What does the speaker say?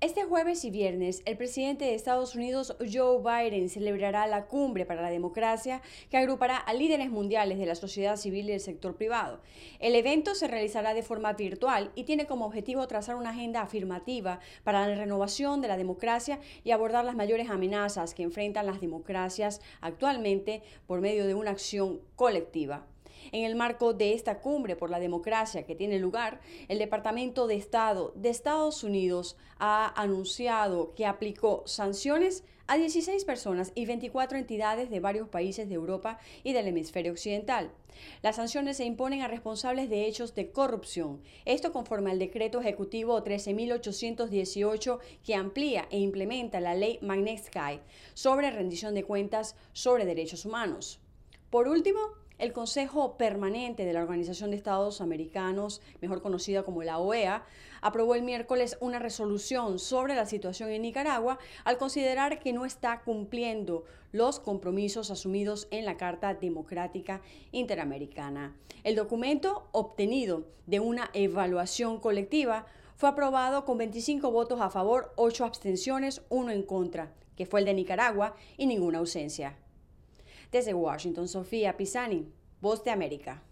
Este jueves y viernes, el presidente de Estados Unidos, Joe Biden, celebrará la Cumbre para la Democracia que agrupará a líderes mundiales de la sociedad civil y del sector privado. El evento se realizará de forma virtual y tiene como objetivo trazar una agenda afirmativa para la renovación de la democracia y abordar las mayores amenazas que enfrentan las democracias actualmente por medio de una acción colectiva. En el marco de esta cumbre por la democracia que tiene lugar, el Departamento de Estado de Estados Unidos ha anunciado que aplicó sanciones a 16 personas y 24 entidades de varios países de Europa y del hemisferio occidental. Las sanciones se imponen a responsables de hechos de corrupción. Esto conforme al decreto ejecutivo 13.818 que amplía e implementa la ley Magnitsky sobre rendición de cuentas sobre derechos humanos. Por último, el Consejo Permanente de la Organización de Estados Americanos, mejor conocida como la OEA, aprobó el miércoles una resolución sobre la situación en Nicaragua al considerar que no está cumpliendo los compromisos asumidos en la Carta Democrática Interamericana. El documento, obtenido de una evaluación colectiva, fue aprobado con 25 votos a favor, 8 abstenciones, 1 en contra, que fue el de Nicaragua, y ninguna ausencia. Desde Washington, Sofía Pisani, Voz de América.